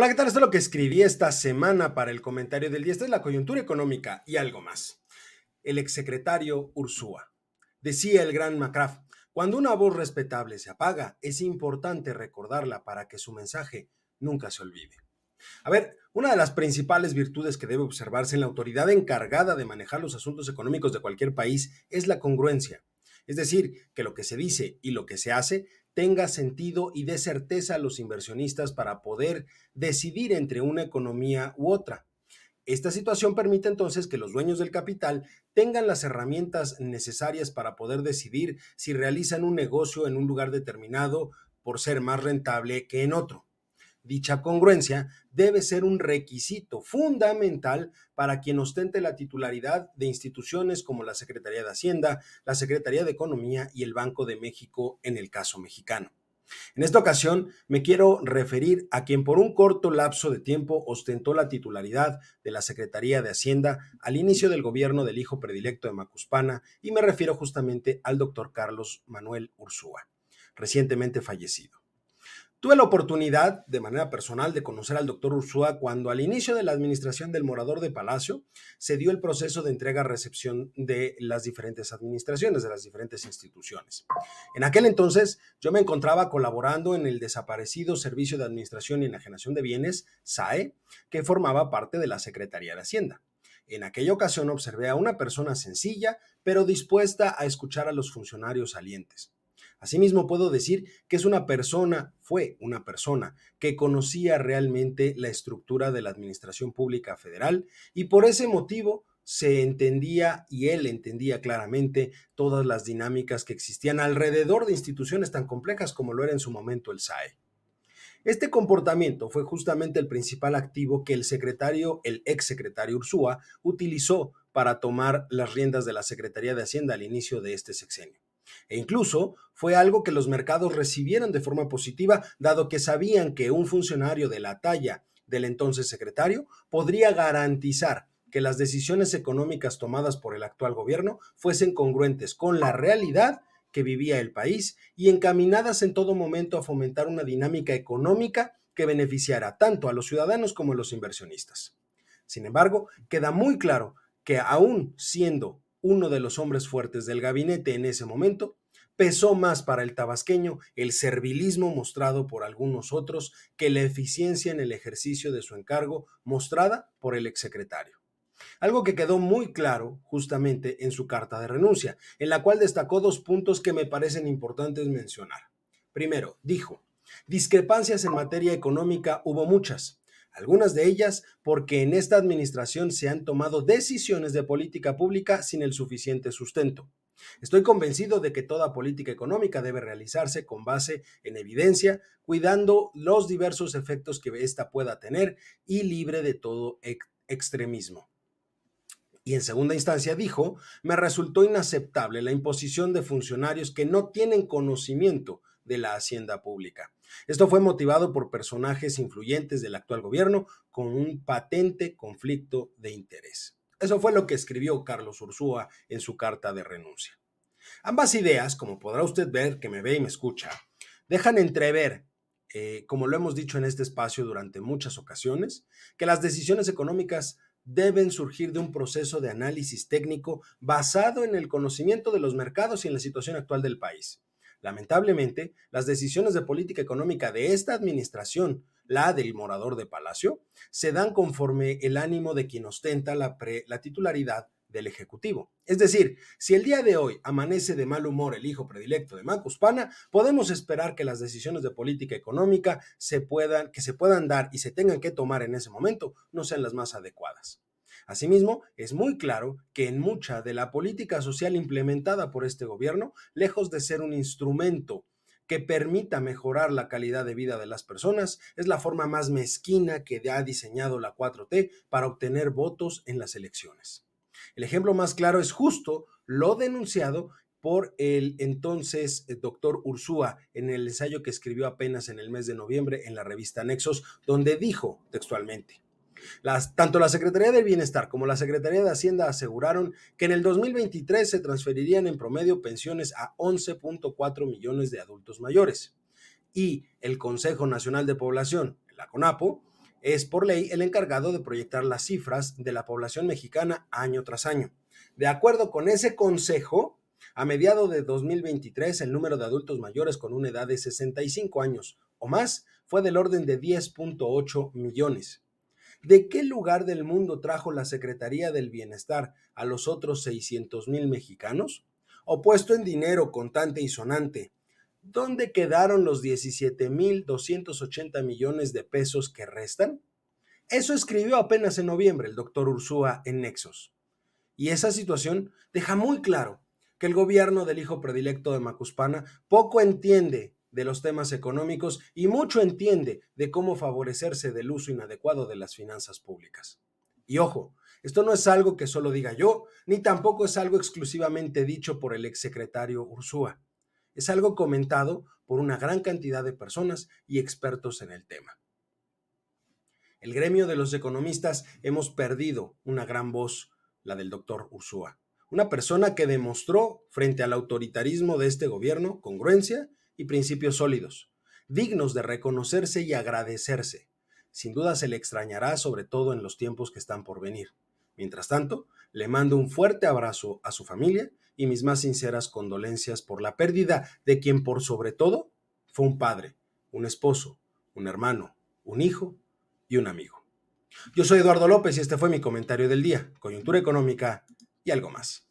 Hola, ¿qué tal? Esto es lo que escribí esta semana para el comentario del día. Esta es la coyuntura económica y algo más. El exsecretario Ursúa. Decía el gran Macraff, cuando una voz respetable se apaga, es importante recordarla para que su mensaje nunca se olvide. A ver, una de las principales virtudes que debe observarse en la autoridad encargada de manejar los asuntos económicos de cualquier país es la congruencia. Es decir, que lo que se dice y lo que se hace tenga sentido y dé certeza a los inversionistas para poder decidir entre una economía u otra. Esta situación permite entonces que los dueños del capital tengan las herramientas necesarias para poder decidir si realizan un negocio en un lugar determinado por ser más rentable que en otro. Dicha congruencia debe ser un requisito fundamental para quien ostente la titularidad de instituciones como la Secretaría de Hacienda, la Secretaría de Economía y el Banco de México en el caso mexicano. En esta ocasión me quiero referir a quien por un corto lapso de tiempo ostentó la titularidad de la Secretaría de Hacienda al inicio del gobierno del hijo predilecto de Macuspana y me refiero justamente al doctor Carlos Manuel Ursúa, recientemente fallecido. Tuve la oportunidad, de manera personal, de conocer al doctor Ursúa cuando al inicio de la administración del morador de Palacio se dio el proceso de entrega-recepción de las diferentes administraciones, de las diferentes instituciones. En aquel entonces yo me encontraba colaborando en el desaparecido Servicio de Administración y Enajenación de Bienes, SAE, que formaba parte de la Secretaría de Hacienda. En aquella ocasión observé a una persona sencilla, pero dispuesta a escuchar a los funcionarios salientes. Asimismo, puedo decir que es una persona, fue una persona que conocía realmente la estructura de la Administración Pública Federal y por ese motivo se entendía y él entendía claramente todas las dinámicas que existían alrededor de instituciones tan complejas como lo era en su momento el SAE. Este comportamiento fue justamente el principal activo que el secretario, el ex secretario Ursúa, utilizó para tomar las riendas de la Secretaría de Hacienda al inicio de este sexenio. E incluso fue algo que los mercados recibieron de forma positiva, dado que sabían que un funcionario de la talla del entonces secretario podría garantizar que las decisiones económicas tomadas por el actual gobierno fuesen congruentes con la realidad que vivía el país y encaminadas en todo momento a fomentar una dinámica económica que beneficiara tanto a los ciudadanos como a los inversionistas. Sin embargo, queda muy claro que aún siendo uno de los hombres fuertes del gabinete en ese momento, pesó más para el tabasqueño el servilismo mostrado por algunos otros que la eficiencia en el ejercicio de su encargo mostrada por el exsecretario. Algo que quedó muy claro justamente en su carta de renuncia, en la cual destacó dos puntos que me parecen importantes mencionar. Primero, dijo, discrepancias en materia económica hubo muchas, algunas de ellas porque en esta administración se han tomado decisiones de política pública sin el suficiente sustento. Estoy convencido de que toda política económica debe realizarse con base en evidencia, cuidando los diversos efectos que ésta pueda tener y libre de todo extremismo. Y en segunda instancia dijo, me resultó inaceptable la imposición de funcionarios que no tienen conocimiento de la hacienda pública. Esto fue motivado por personajes influyentes del actual gobierno con un patente conflicto de interés. Eso fue lo que escribió Carlos Ursúa en su carta de renuncia. Ambas ideas, como podrá usted ver que me ve y me escucha, dejan entrever, eh, como lo hemos dicho en este espacio durante muchas ocasiones, que las decisiones económicas deben surgir de un proceso de análisis técnico basado en el conocimiento de los mercados y en la situación actual del país. Lamentablemente, las decisiones de política económica de esta administración, la del morador de Palacio, se dan conforme el ánimo de quien ostenta la, titularidad del Ejecutivo. Es decir, si el día de hoy amanece de mal humor el hijo predilecto de Macuspana, podemos esperar que las decisiones de política económica se puedan, que se puedan dar y se tengan que tomar en ese momento no sean las más adecuadas. Asimismo, es muy claro que en mucha de la política social implementada por este gobierno, lejos de ser un instrumento que permita mejorar la calidad de vida de las personas, es la forma más mezquina que ha diseñado la 4T para obtener votos en las elecciones. El ejemplo más claro es justo lo denunciado por el entonces eh, doctor Ursúa en el ensayo que escribió apenas en el mes de noviembre en la revista Nexos, donde dijo textualmente, tanto la Secretaría del Bienestar como la Secretaría de Hacienda aseguraron que en el 2023 se transferirían en promedio pensiones a 11.4 millones de adultos mayores. Y el Consejo Nacional de Población, la CONAPO, es por ley el encargado de proyectar las cifras de la población mexicana año tras año. De acuerdo con ese consejo, a mediados de 2023 el número de adultos mayores con una edad de 65 años o más fue del orden de 10.8 millones. ¿De qué lugar del mundo trajo la Secretaría del Bienestar a los otros 600 mil mexicanos? O puesto en dinero contante y sonante, ¿dónde quedaron los 17 mil 280 millones de pesos que restan? Eso escribió apenas en noviembre el doctor Ursúa en Nexos. Y esa situación deja muy claro que el gobierno del hijo predilecto de Macuspana poco entiende de los temas económicos y mucho entiende de cómo favorecerse del uso inadecuado de las finanzas públicas. Y ojo, esto no es algo que solo diga yo, ni tampoco es algo exclusivamente dicho por el exsecretario Ursúa. Es algo comentado por una gran cantidad de personas y expertos en el tema. El gremio de los economistas hemos perdido una gran voz, la del doctor Ursúa una persona que demostró frente al autoritarismo de este gobierno congruencia y principios sólidos, dignos de reconocerse y agradecerse. Sin duda se le extrañará, sobre todo en los tiempos que están por venir. Mientras tanto, le mando un fuerte abrazo a su familia y mis más sinceras condolencias por la pérdida de quien por sobre todo fue un padre, un esposo, un hermano, un hijo y un amigo. Yo soy Eduardo López y este fue mi comentario del día, coyuntura económica y algo más.